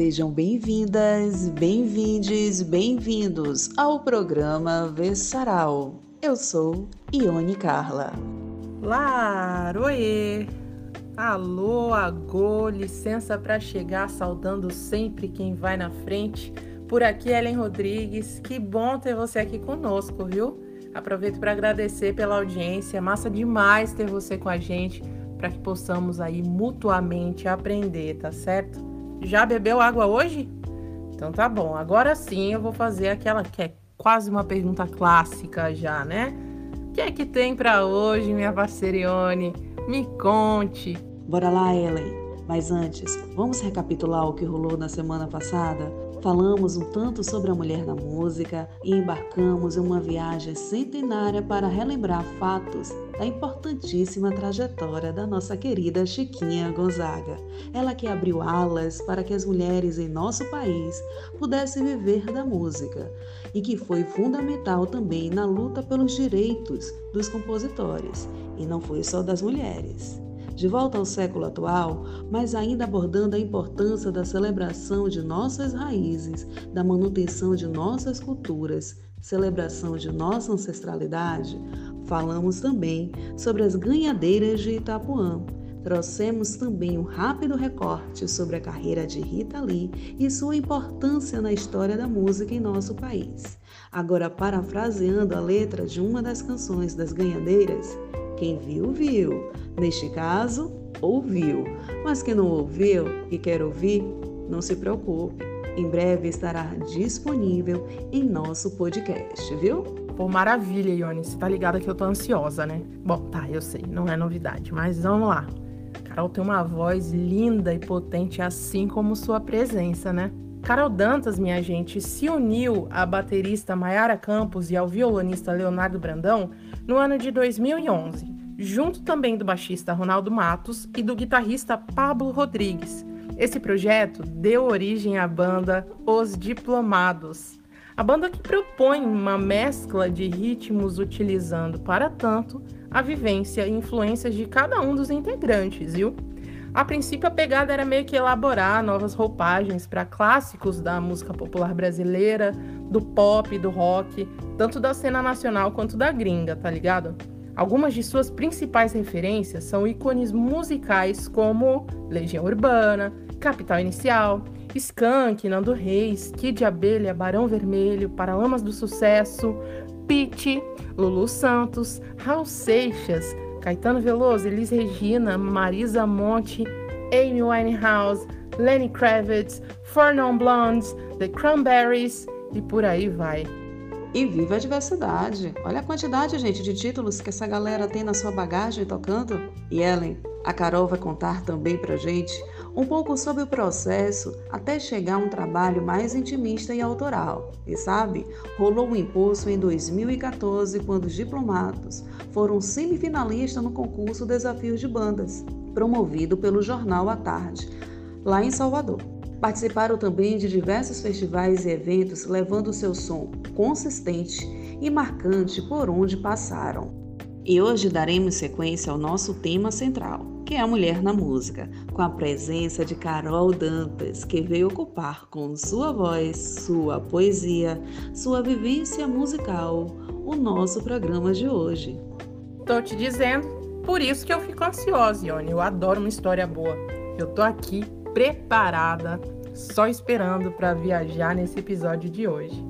Sejam bem-vindas, bem-vindes, bem-vindos ao programa Vessaral. Eu sou Ione Carla. Laroê! Alô, agô, licença para chegar, saudando sempre quem vai na frente. Por aqui, Ellen Rodrigues. Que bom ter você aqui conosco, viu? Aproveito para agradecer pela audiência. Massa demais ter você com a gente para que possamos aí mutuamente aprender, tá certo? Já bebeu água hoje? Então tá bom. Agora sim eu vou fazer aquela que é quase uma pergunta clássica já, né? O que é que tem para hoje, minha parceirione? Me conte. Bora lá, Ellen. Mas antes, vamos recapitular o que rolou na semana passada? Falamos um tanto sobre a mulher na música e embarcamos em uma viagem centenária para relembrar fatos da importantíssima trajetória da nossa querida Chiquinha Gonzaga. Ela que abriu alas para que as mulheres em nosso país pudessem viver da música e que foi fundamental também na luta pelos direitos dos compositores, e não foi só das mulheres de volta ao século atual, mas ainda abordando a importância da celebração de nossas raízes, da manutenção de nossas culturas, celebração de nossa ancestralidade, falamos também sobre as ganhadeiras de Itapuã. Trouxemos também um rápido recorte sobre a carreira de Rita Lee e sua importância na história da música em nosso país. Agora, parafraseando a letra de uma das canções das ganhadeiras, quem viu, viu. Neste caso, ouviu. Mas quem não ouviu e quer ouvir, não se preocupe. Em breve estará disponível em nosso podcast, viu? Pô, maravilha, Ione. Você tá ligada que eu tô ansiosa, né? Bom, tá, eu sei, não é novidade, mas vamos lá. Carol tem uma voz linda e potente, assim como sua presença, né? Carol Dantas, minha gente, se uniu à baterista Mayara Campos e ao violonista Leonardo Brandão no ano de 2011, junto também do baixista Ronaldo Matos e do guitarrista Pablo Rodrigues. Esse projeto deu origem à banda Os Diplomados. A banda que propõe uma mescla de ritmos utilizando, para tanto, a vivência e influências de cada um dos integrantes, viu? A princípio, a pegada era meio que elaborar novas roupagens para clássicos da música popular brasileira, do pop, do rock, tanto da cena nacional quanto da gringa, tá ligado? Algumas de suas principais referências são ícones musicais como Legião Urbana, Capital Inicial, Skank, Nando Reis, Kid Abelha, Barão Vermelho, Paralamas do Sucesso, Pete, Lulu Santos, Raul Seixas, Caetano Veloso, Elis Regina, Marisa Monte, Amy Winehouse, Lenny Kravitz, Four Non Blondes, The Cranberries e por aí vai. E viva a diversidade! Olha a quantidade, gente, de títulos que essa galera tem na sua bagagem tocando. E Ellen, a Carol vai contar também pra gente um pouco sobre o processo até chegar a um trabalho mais intimista e autoral. E sabe, rolou um impulso em 2014 quando os diplomados foram semifinalistas no concurso Desafios de Bandas, promovido pelo jornal à tarde, lá em Salvador. Participaram também de diversos festivais e eventos, levando seu som consistente e marcante por onde passaram. E hoje daremos sequência ao nosso tema central, que é a mulher na música, com a presença de Carol Dantas, que veio ocupar com sua voz, sua poesia, sua vivência musical o nosso programa de hoje. Tô te dizendo, por isso que eu fico ansiosa, Ione. Eu adoro uma história boa. Eu tô aqui preparada, só esperando para viajar nesse episódio de hoje.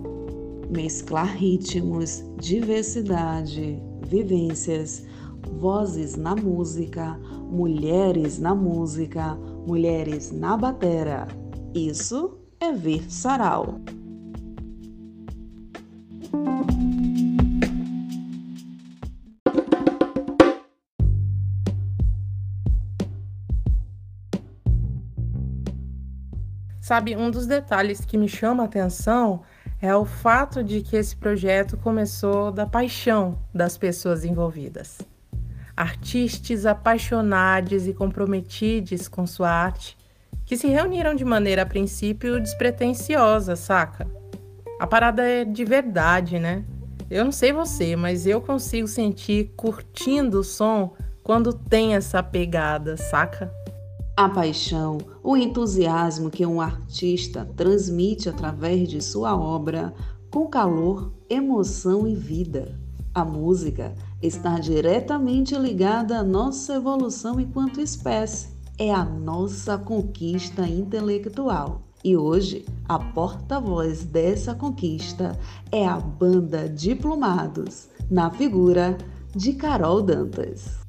Mesclar ritmos, diversidade, vivências, vozes na música, mulheres na música, mulheres na batera. Isso é ver sarau. Sabe, um dos detalhes que me chama a atenção é o fato de que esse projeto começou da paixão das pessoas envolvidas. Artistas apaixonados e comprometidos com sua arte, que se reuniram de maneira a princípio despretensiosa, saca? A parada é de verdade, né? Eu não sei você, mas eu consigo sentir curtindo o som quando tem essa pegada, saca? A paixão, o entusiasmo que um artista transmite através de sua obra com calor, emoção e vida. A música está diretamente ligada à nossa evolução enquanto espécie. É a nossa conquista intelectual. E hoje, a porta-voz dessa conquista é a banda Diplomados, na figura de Carol Dantas.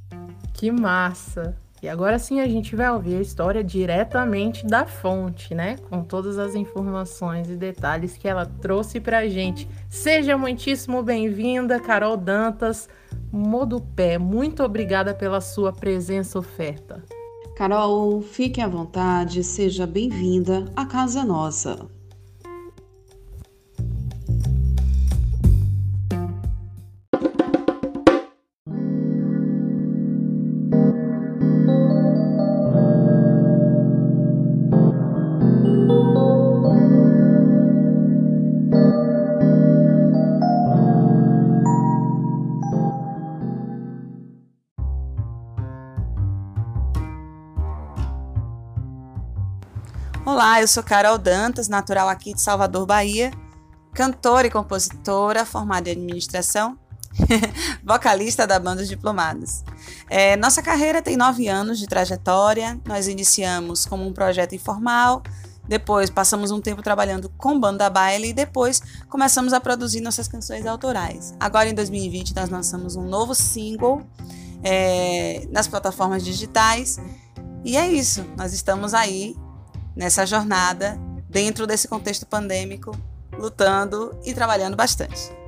Que massa! E agora sim a gente vai ouvir a história diretamente da fonte, né? Com todas as informações e detalhes que ela trouxe pra gente. Seja muitíssimo bem-vinda, Carol Dantas, Modupé. Muito obrigada pela sua presença oferta. Carol, fique à vontade, seja bem-vinda à casa nossa. Olá, eu sou Carol Dantas, natural aqui de Salvador, Bahia, cantora e compositora, formada em administração, vocalista da banda Diplomados. É, nossa carreira tem nove anos de trajetória. Nós iniciamos como um projeto informal, depois passamos um tempo trabalhando com banda baile e depois começamos a produzir nossas canções autorais. Agora em 2020 nós lançamos um novo single é, nas plataformas digitais e é isso. Nós estamos aí nessa jornada, dentro desse contexto pandêmico, lutando e trabalhando bastante.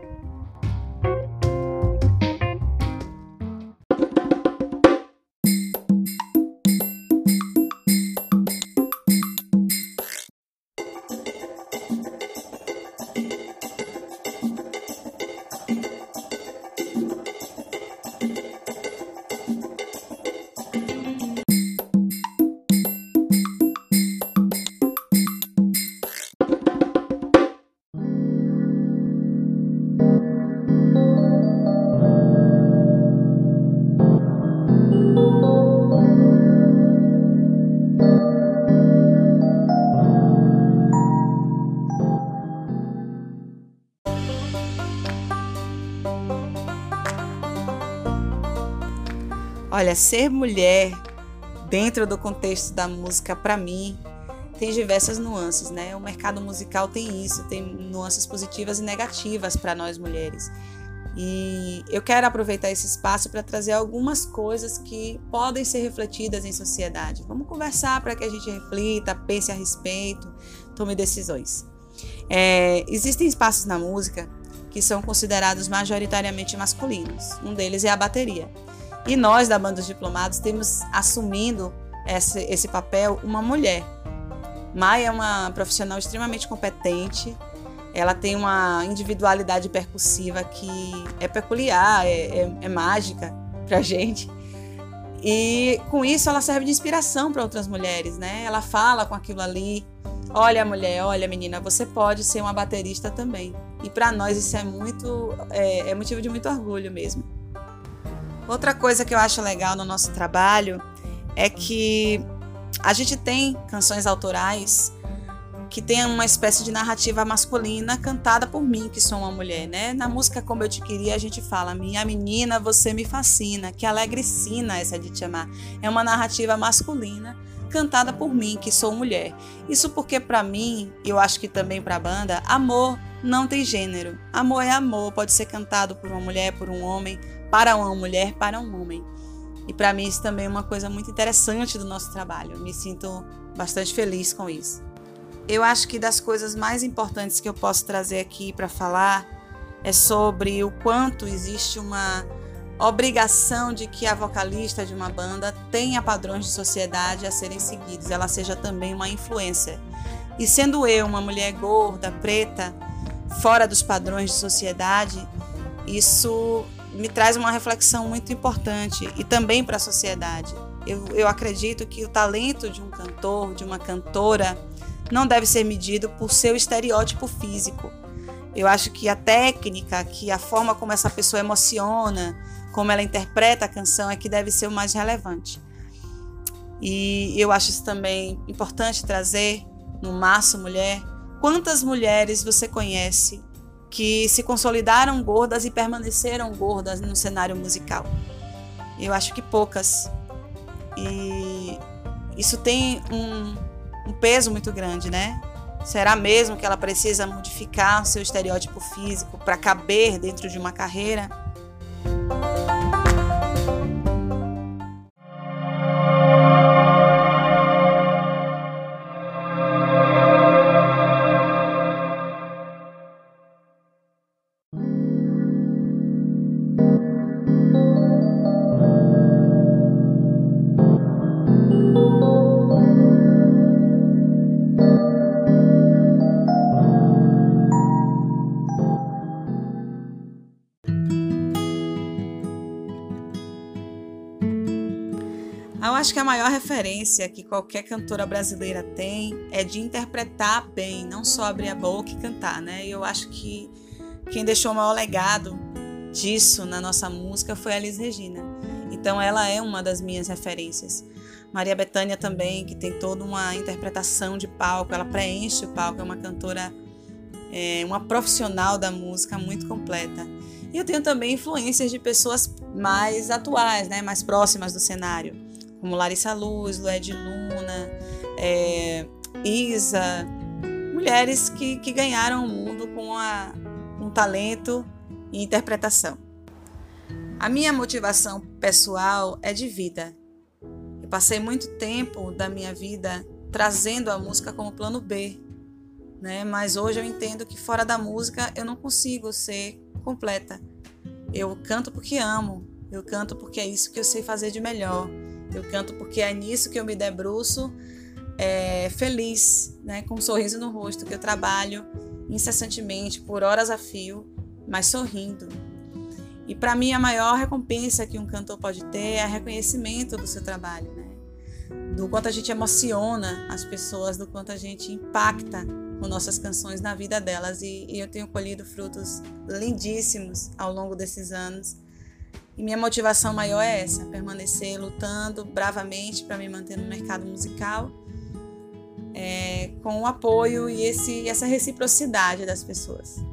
Olha, ser mulher dentro do contexto da música, para mim, tem diversas nuances, né? O mercado musical tem isso, tem nuances positivas e negativas para nós mulheres. E eu quero aproveitar esse espaço para trazer algumas coisas que podem ser refletidas em sociedade. Vamos conversar para que a gente reflita, pense a respeito, tome decisões. É, existem espaços na música que são considerados majoritariamente masculinos. Um deles é a bateria. E nós, da Banda dos Diplomados, temos assumindo esse, esse papel uma mulher. Maia é uma profissional extremamente competente, ela tem uma individualidade percussiva que é peculiar, é, é, é mágica pra gente. E com isso ela serve de inspiração para outras mulheres, né? Ela fala com aquilo ali. Olha, mulher, olha, menina, você pode ser uma baterista também. E para nós isso é muito é, é motivo de muito orgulho mesmo. Outra coisa que eu acho legal no nosso trabalho é que a gente tem canções autorais que tem uma espécie de narrativa masculina cantada por mim, que sou uma mulher, né? Na música Como Eu Te Queria, a gente fala: Minha menina, você me fascina, que alegre sina essa de te amar. É uma narrativa masculina cantada por mim, que sou mulher. Isso porque, para mim, eu acho que também para a banda, amor não tem gênero. Amor é amor, pode ser cantado por uma mulher, por um homem, para uma mulher, para um homem. E para mim isso também é uma coisa muito interessante do nosso trabalho. Eu me sinto bastante feliz com isso. Eu acho que das coisas mais importantes que eu posso trazer aqui para falar é sobre o quanto existe uma obrigação de que a vocalista de uma banda tenha padrões de sociedade a serem seguidos, ela seja também uma influência. E sendo eu uma mulher gorda, preta, fora dos padrões de sociedade, isso me traz uma reflexão muito importante e também para a sociedade. Eu, eu acredito que o talento de um cantor, de uma cantora, não deve ser medido por seu estereótipo físico. Eu acho que a técnica, que a forma como essa pessoa emociona, como ela interpreta a canção é que deve ser o mais relevante. E eu acho isso também importante trazer no Maço Mulher. Quantas mulheres você conhece que se consolidaram gordas e permaneceram gordas no cenário musical? Eu acho que poucas. E isso tem um, um peso muito grande, né? Será mesmo que ela precisa modificar seu estereótipo físico para caber dentro de uma carreira? Que qualquer cantora brasileira tem é de interpretar bem, não só abrir a boca e cantar, né? E eu acho que quem deixou o maior legado disso na nossa música foi a Liz Regina. Então ela é uma das minhas referências. Maria Bethânia também, que tem toda uma interpretação de palco, ela preenche o palco, é uma cantora, é, uma profissional da música muito completa. E eu tenho também influências de pessoas mais atuais, né, mais próximas do cenário como Larissa Luz, Lued Luna, é, Isa, mulheres que, que ganharam o mundo com a, um talento e interpretação. A minha motivação pessoal é de vida. Eu passei muito tempo da minha vida trazendo a música como plano B, né? Mas hoje eu entendo que fora da música eu não consigo ser completa. Eu canto porque amo, eu canto porque é isso que eu sei fazer de melhor. Eu canto porque é nisso que eu me debruço é, feliz, né, com um sorriso no rosto, que eu trabalho incessantemente, por horas a fio, mas sorrindo. E para mim a maior recompensa que um cantor pode ter é reconhecimento do seu trabalho, né? do quanto a gente emociona as pessoas, do quanto a gente impacta com nossas canções na vida delas. E, e eu tenho colhido frutos lindíssimos ao longo desses anos e minha motivação maior é essa: permanecer lutando bravamente para me manter no mercado musical, é, com o apoio e esse, essa reciprocidade das pessoas.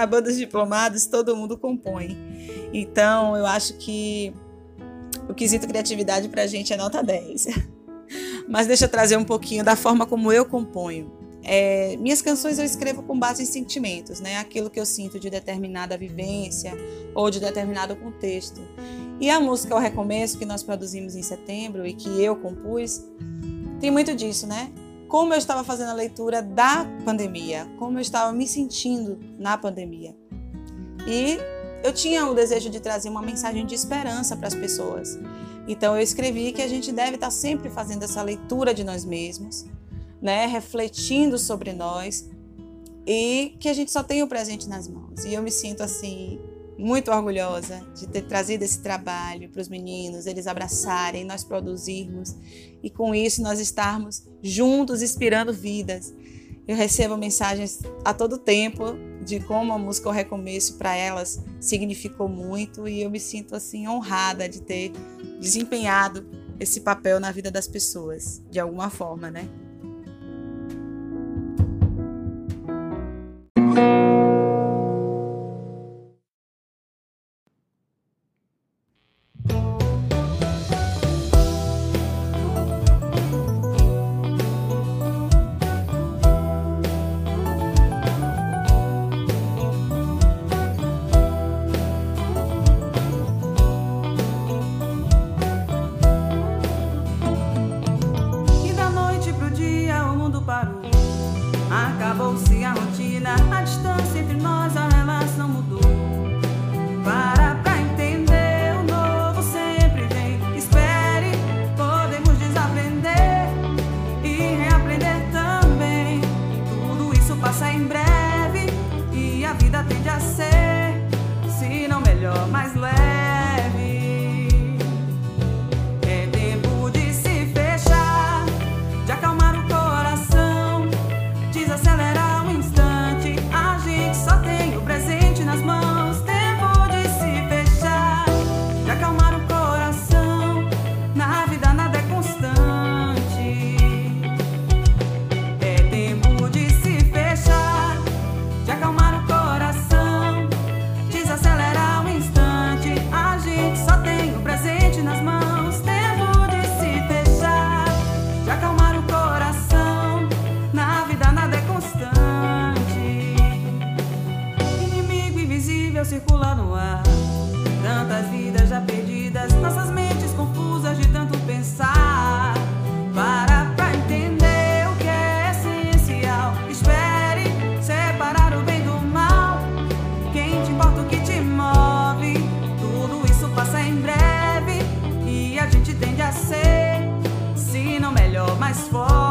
Na banda dos diplomados, todo mundo compõe. Então, eu acho que o quesito criatividade pra gente é nota 10. Mas deixa eu trazer um pouquinho da forma como eu componho. É, minhas canções eu escrevo com base em sentimentos, né? Aquilo que eu sinto de determinada vivência ou de determinado contexto. E a música O Recomeço, que nós produzimos em setembro e que eu compus, tem muito disso, né? Como eu estava fazendo a leitura da pandemia, como eu estava me sentindo na pandemia. E eu tinha o desejo de trazer uma mensagem de esperança para as pessoas. Então eu escrevi que a gente deve estar sempre fazendo essa leitura de nós mesmos, né, refletindo sobre nós e que a gente só tem o presente nas mãos. E eu me sinto assim muito orgulhosa de ter trazido esse trabalho para os meninos, eles abraçarem, nós produzirmos e com isso nós estarmos juntos inspirando vidas. Eu recebo mensagens a todo tempo de como a música O Recomeço para elas significou muito e eu me sinto assim honrada de ter desempenhado esse papel na vida das pessoas, de alguma forma, né? ser, se não melhor, mais forte.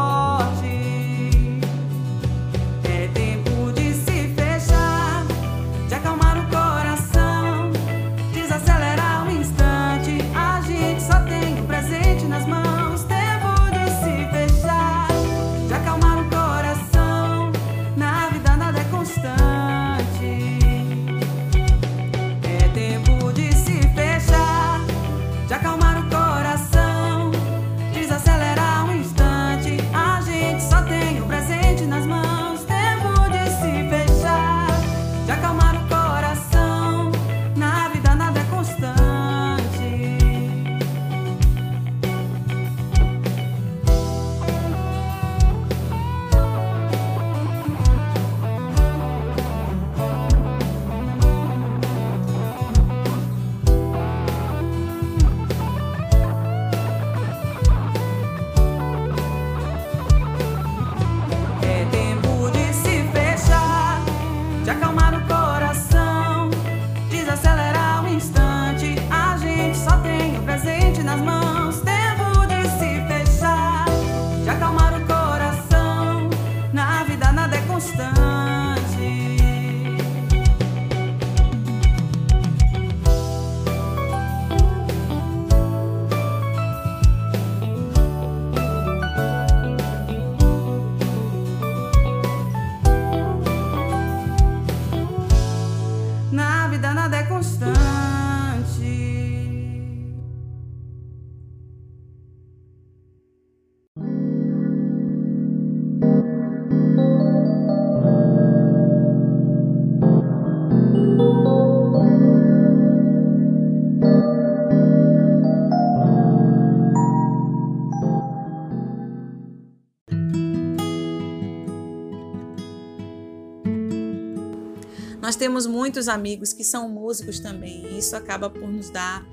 Temos muitos amigos que são músicos também, e isso acaba por nos dar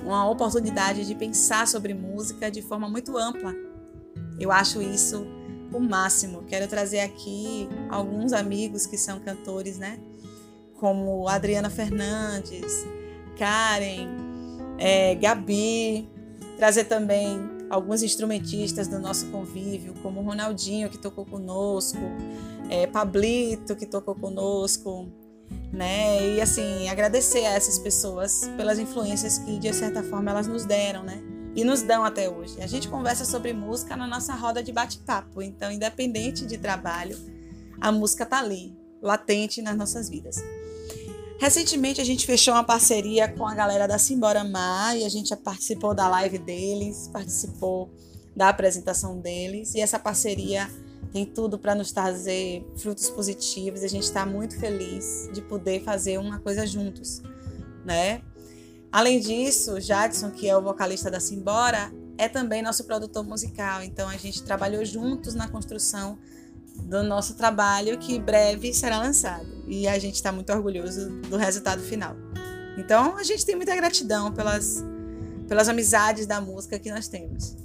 uma oportunidade de pensar sobre música de forma muito ampla. Eu acho isso o máximo. Quero trazer aqui alguns amigos que são cantores, né? Como Adriana Fernandes, Karen, é, Gabi, trazer também alguns instrumentistas do nosso convívio, como Ronaldinho, que tocou conosco, é, Pablito, que tocou conosco, né? E assim, agradecer a essas pessoas pelas influências que, de certa forma, elas nos deram, né? E nos dão até hoje. A gente conversa sobre música na nossa roda de bate-papo, então, independente de trabalho, a música tá ali, latente nas nossas vidas. Recentemente a gente fechou uma parceria com a galera da Simbora Mar e a gente participou da live deles, participou da apresentação deles e essa parceria tem tudo para nos trazer frutos positivos a gente está muito feliz de poder fazer uma coisa juntos, né? Além disso, Jadson, que é o vocalista da Simbora, é também nosso produtor musical, então a gente trabalhou juntos na construção do nosso trabalho que breve será lançado. E a gente está muito orgulhoso do resultado final. Então, a gente tem muita gratidão pelas, pelas amizades da música que nós temos.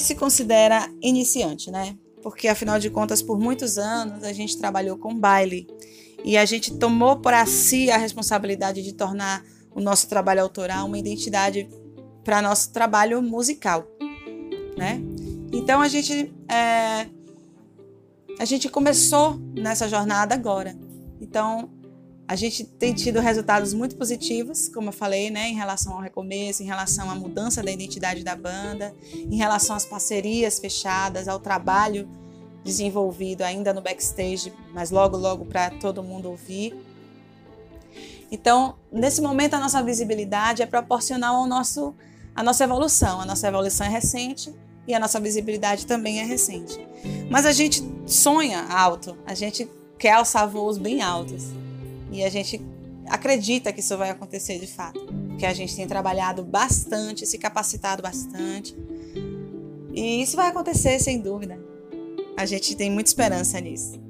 Gente se considera iniciante, né? Porque afinal de contas, por muitos anos a gente trabalhou com baile e a gente tomou para si a responsabilidade de tornar o nosso trabalho autoral uma identidade para nosso trabalho musical, né? Então a gente é, a gente começou nessa jornada agora. Então a gente tem tido resultados muito positivos, como eu falei, né, em relação ao recomeço, em relação à mudança da identidade da banda, em relação às parcerias fechadas, ao trabalho desenvolvido ainda no backstage, mas logo, logo para todo mundo ouvir. Então, nesse momento, a nossa visibilidade é proporcional ao nosso, à nossa evolução. A nossa evolução é recente e a nossa visibilidade também é recente. Mas a gente sonha alto, a gente quer alçar voos bem altos. E a gente acredita que isso vai acontecer de fato. Porque a gente tem trabalhado bastante, se capacitado bastante. E isso vai acontecer sem dúvida. A gente tem muita esperança nisso.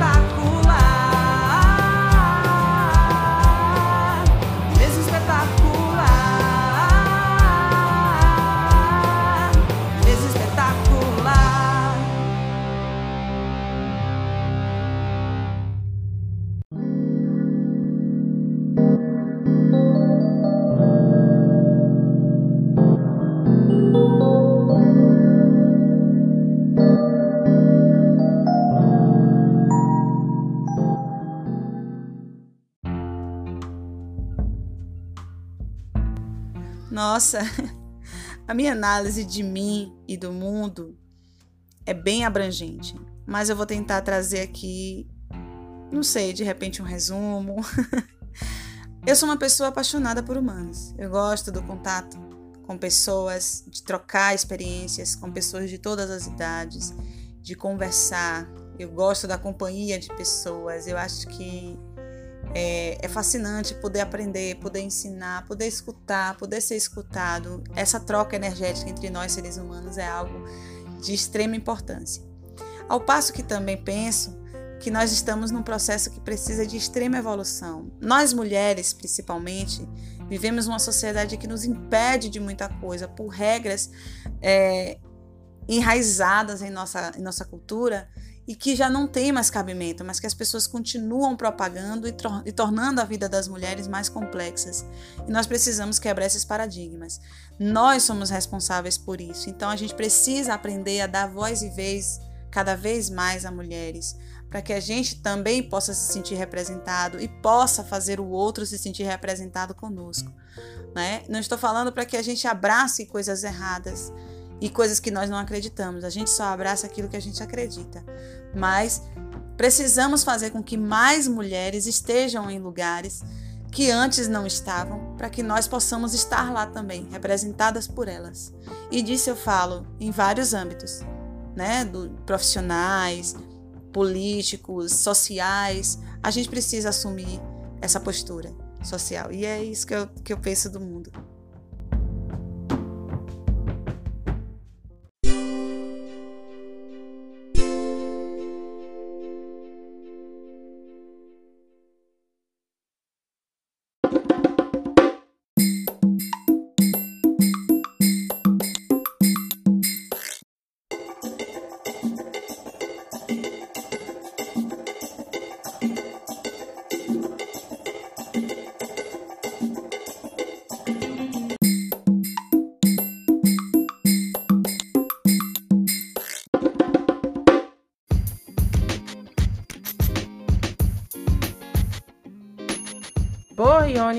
takut Nossa, a minha análise de mim e do mundo é bem abrangente, mas eu vou tentar trazer aqui, não sei, de repente um resumo. eu sou uma pessoa apaixonada por humanos. Eu gosto do contato com pessoas, de trocar experiências com pessoas de todas as idades, de conversar. Eu gosto da companhia de pessoas. Eu acho que é, é, fascinante poder aprender, poder ensinar, poder escutar, poder ser escutado. Essa troca energética entre nós seres humanos é algo de extrema importância. Ao passo que também penso que nós estamos num processo que precisa de extrema evolução. Nós mulheres, principalmente, vivemos uma sociedade que nos impede de muita coisa por regras é, enraizadas em nossa, em nossa cultura e que já não tem mais cabimento, mas que as pessoas continuam propagando e, e, tornando a vida das mulheres mais complexas. E nós precisamos quebrar esses paradigmas. Nós somos responsáveis por isso. Então a gente precisa aprender a dar voz e vez cada vez mais a mulheres, para que a gente também possa se sentir representado e possa fazer o outro se sentir representado conosco. Né? Não estou falando para que a gente abrace coisas erradas e coisas que nós não acreditamos. A gente só abraça aquilo que a gente acredita. Mas precisamos fazer com que mais mulheres estejam em lugares que antes não estavam, para que nós possamos estar lá também, representadas por elas. E disso eu falo em vários âmbitos, né, do profissionais, políticos, sociais, a gente precisa assumir essa postura social. E é isso que eu, que eu penso do mundo.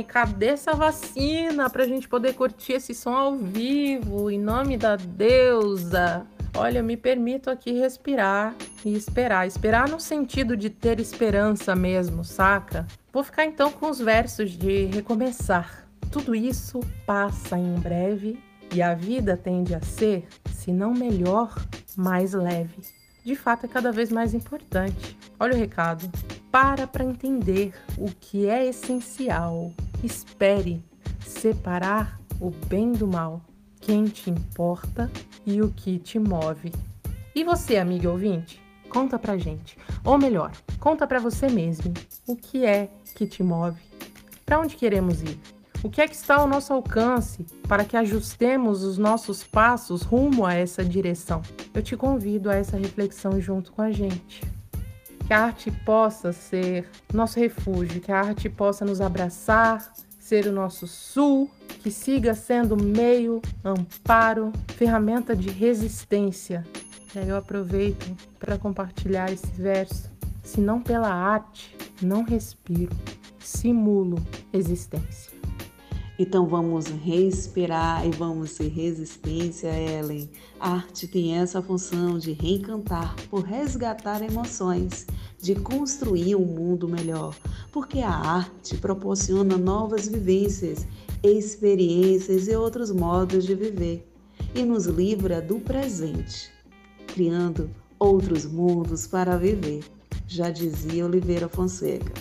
Cadê essa vacina pra gente poder curtir esse som ao vivo? Em nome da deusa. Olha, me permito aqui respirar e esperar. Esperar no sentido de ter esperança mesmo, saca? Vou ficar então com os versos de recomeçar. Tudo isso passa em breve e a vida tende a ser, se não melhor, mais leve. De fato, é cada vez mais importante. Olha o recado. Para para entender o que é essencial. Espere separar o bem do mal, quem te importa e o que te move. E você, amigo ouvinte? Conta pra gente. Ou melhor, conta pra você mesmo o que é que te move. Para onde queremos ir? O que é que está ao nosso alcance para que ajustemos os nossos passos rumo a essa direção? Eu te convido a essa reflexão junto com a gente que a arte possa ser nosso refúgio, que a arte possa nos abraçar, ser o nosso sul, que siga sendo meio, amparo, ferramenta de resistência. E aí eu aproveito para compartilhar esse verso. Se não pela arte, não respiro, simulo existência. Então vamos respirar e vamos ser resistência, Ellen. A arte tem essa função de reencantar, por resgatar emoções, de construir um mundo melhor, porque a arte proporciona novas vivências, experiências e outros modos de viver e nos livra do presente, criando outros mundos para viver, já dizia Oliveira Fonseca.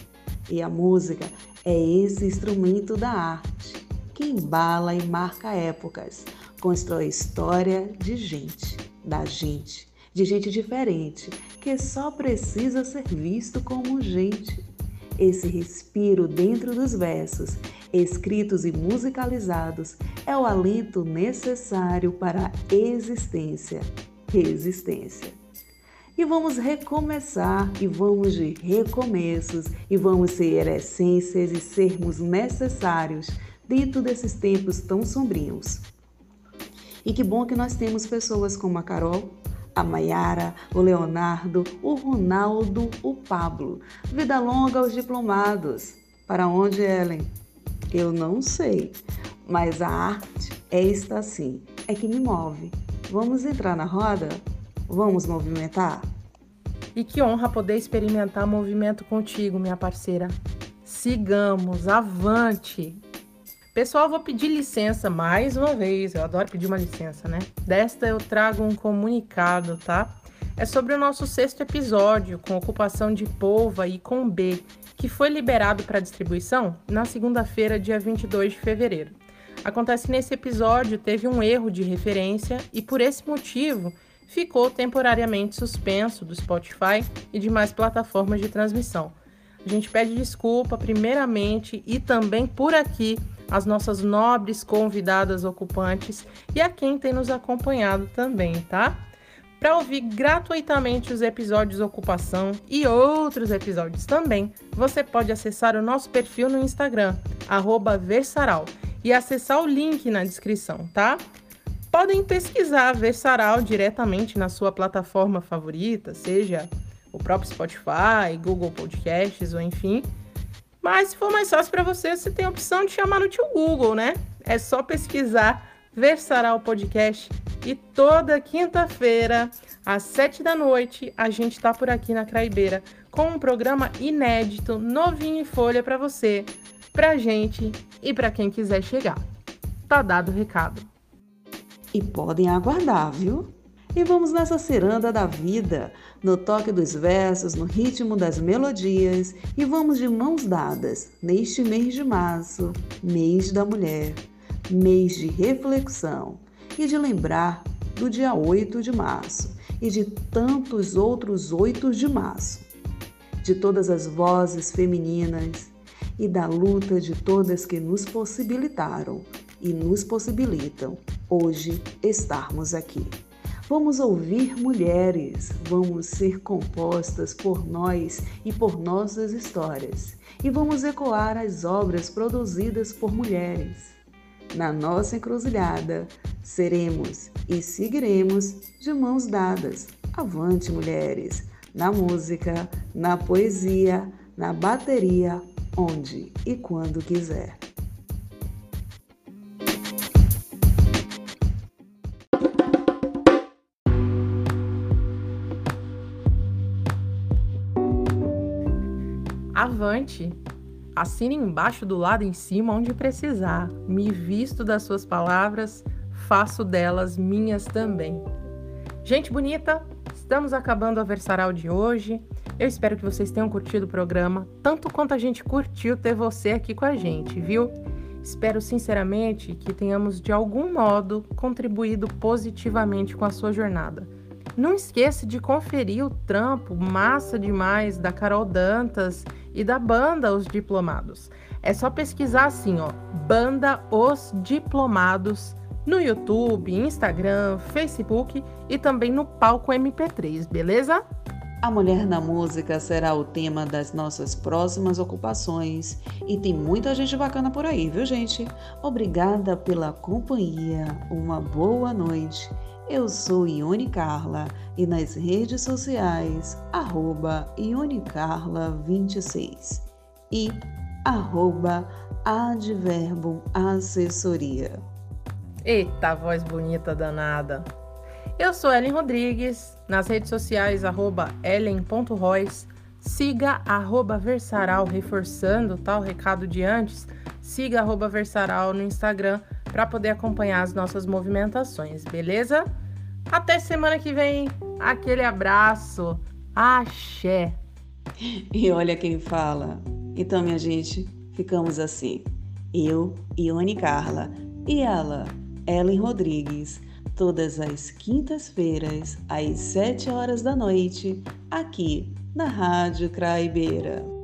E a música é esse instrumento da arte que embala e marca épocas, constrói história de gente, da gente, de gente diferente, que só precisa ser visto como gente. Esse respiro dentro dos versos, escritos e musicalizados, é o alento necessário para a existência, resistência. E vamos recomeçar, e vamos de recomeços, e vamos ser essências e sermos necessários dentro desses tempos tão sombrios. E que bom que nós temos pessoas como a Carol, a Maiara, o Leonardo, o Ronaldo, o Pablo. Vida longa aos diplomados. Para onde, Ellen? Eu não sei, mas a arte é esta assim, é que me move. Vamos entrar na roda? Vamos movimentar? E que honra poder experimentar movimento contigo, minha parceira. Sigamos, avante! Pessoal, vou pedir licença mais uma vez. Eu adoro pedir uma licença, né? Desta eu trago um comunicado, tá? É sobre o nosso sexto episódio com ocupação de polva e com B, que foi liberado para distribuição na segunda-feira, dia 22 de fevereiro. Acontece que nesse episódio teve um erro de referência e por esse motivo ficou temporariamente suspenso do Spotify e demais plataformas de transmissão. A gente pede desculpa, primeiramente, e também por aqui, às nossas nobres convidadas ocupantes e a quem tem nos acompanhado também, tá? Para ouvir gratuitamente os episódios Ocupação e outros episódios também, você pode acessar o nosso perfil no Instagram, Versaral, e acessar o link na descrição, tá? Podem pesquisar Versaral diretamente na sua plataforma favorita, seja o próprio Spotify, Google Podcasts ou enfim. Mas se for mais fácil para você, você tem a opção de chamar no tio Google, né? É só pesquisar Versaral Podcast e toda quinta-feira, às sete da noite, a gente está por aqui na Craibeira com um programa inédito, novinho em folha para você, pra gente e para quem quiser chegar. Tá dado o recado. E podem aguardar, viu? E vamos nessa ciranda da vida, no toque dos versos, no ritmo das melodias, e vamos de mãos dadas neste mês de março, mês da mulher, mês de reflexão e de lembrar do dia 8 de março e de tantos outros 8 de março, de todas as vozes femininas e da luta de todas que nos possibilitaram e nos possibilitam hoje estarmos aqui. Vamos ouvir mulheres, vamos ser compostas por nós e por nossas histórias, e vamos ecoar as obras produzidas por mulheres. Na nossa encruzilhada, seremos e seguiremos de mãos dadas. Avante, mulheres! Na música, na poesia, na bateria, onde e quando quiser. Avante! Assine embaixo do lado em cima onde precisar. Me visto das suas palavras, faço delas minhas também. Gente bonita, estamos acabando a Versaral de hoje. Eu espero que vocês tenham curtido o programa, tanto quanto a gente curtiu ter você aqui com a gente, viu? Espero sinceramente que tenhamos de algum modo contribuído positivamente com a sua jornada. Não esqueça de conferir o trampo massa demais da Carol Dantas e da banda Os Diplomados. É só pesquisar assim, ó, Banda Os Diplomados no YouTube, Instagram, Facebook e também no palco MP3, beleza? A mulher na música será o tema das nossas próximas ocupações e tem muita gente bacana por aí, viu, gente? Obrigada pela companhia. Uma boa noite eu sou Ione Carla e nas redes sociais, arroba Ionecarla26 e arroba Adverbum Assessoria. Eita, voz bonita danada! Eu sou Ellen Rodrigues, nas redes sociais, arroba ellen.royce, siga arroba Versaral, reforçando tal recado de antes, siga arroba Versaral no Instagram para poder acompanhar as nossas movimentações, beleza? Até semana que vem. Aquele abraço. Axé. E olha quem fala. Então, minha gente, ficamos assim. Eu, Ione Carla, e ela, Ellen Rodrigues, todas as quintas-feiras, às sete horas da noite, aqui na Rádio Craibeira.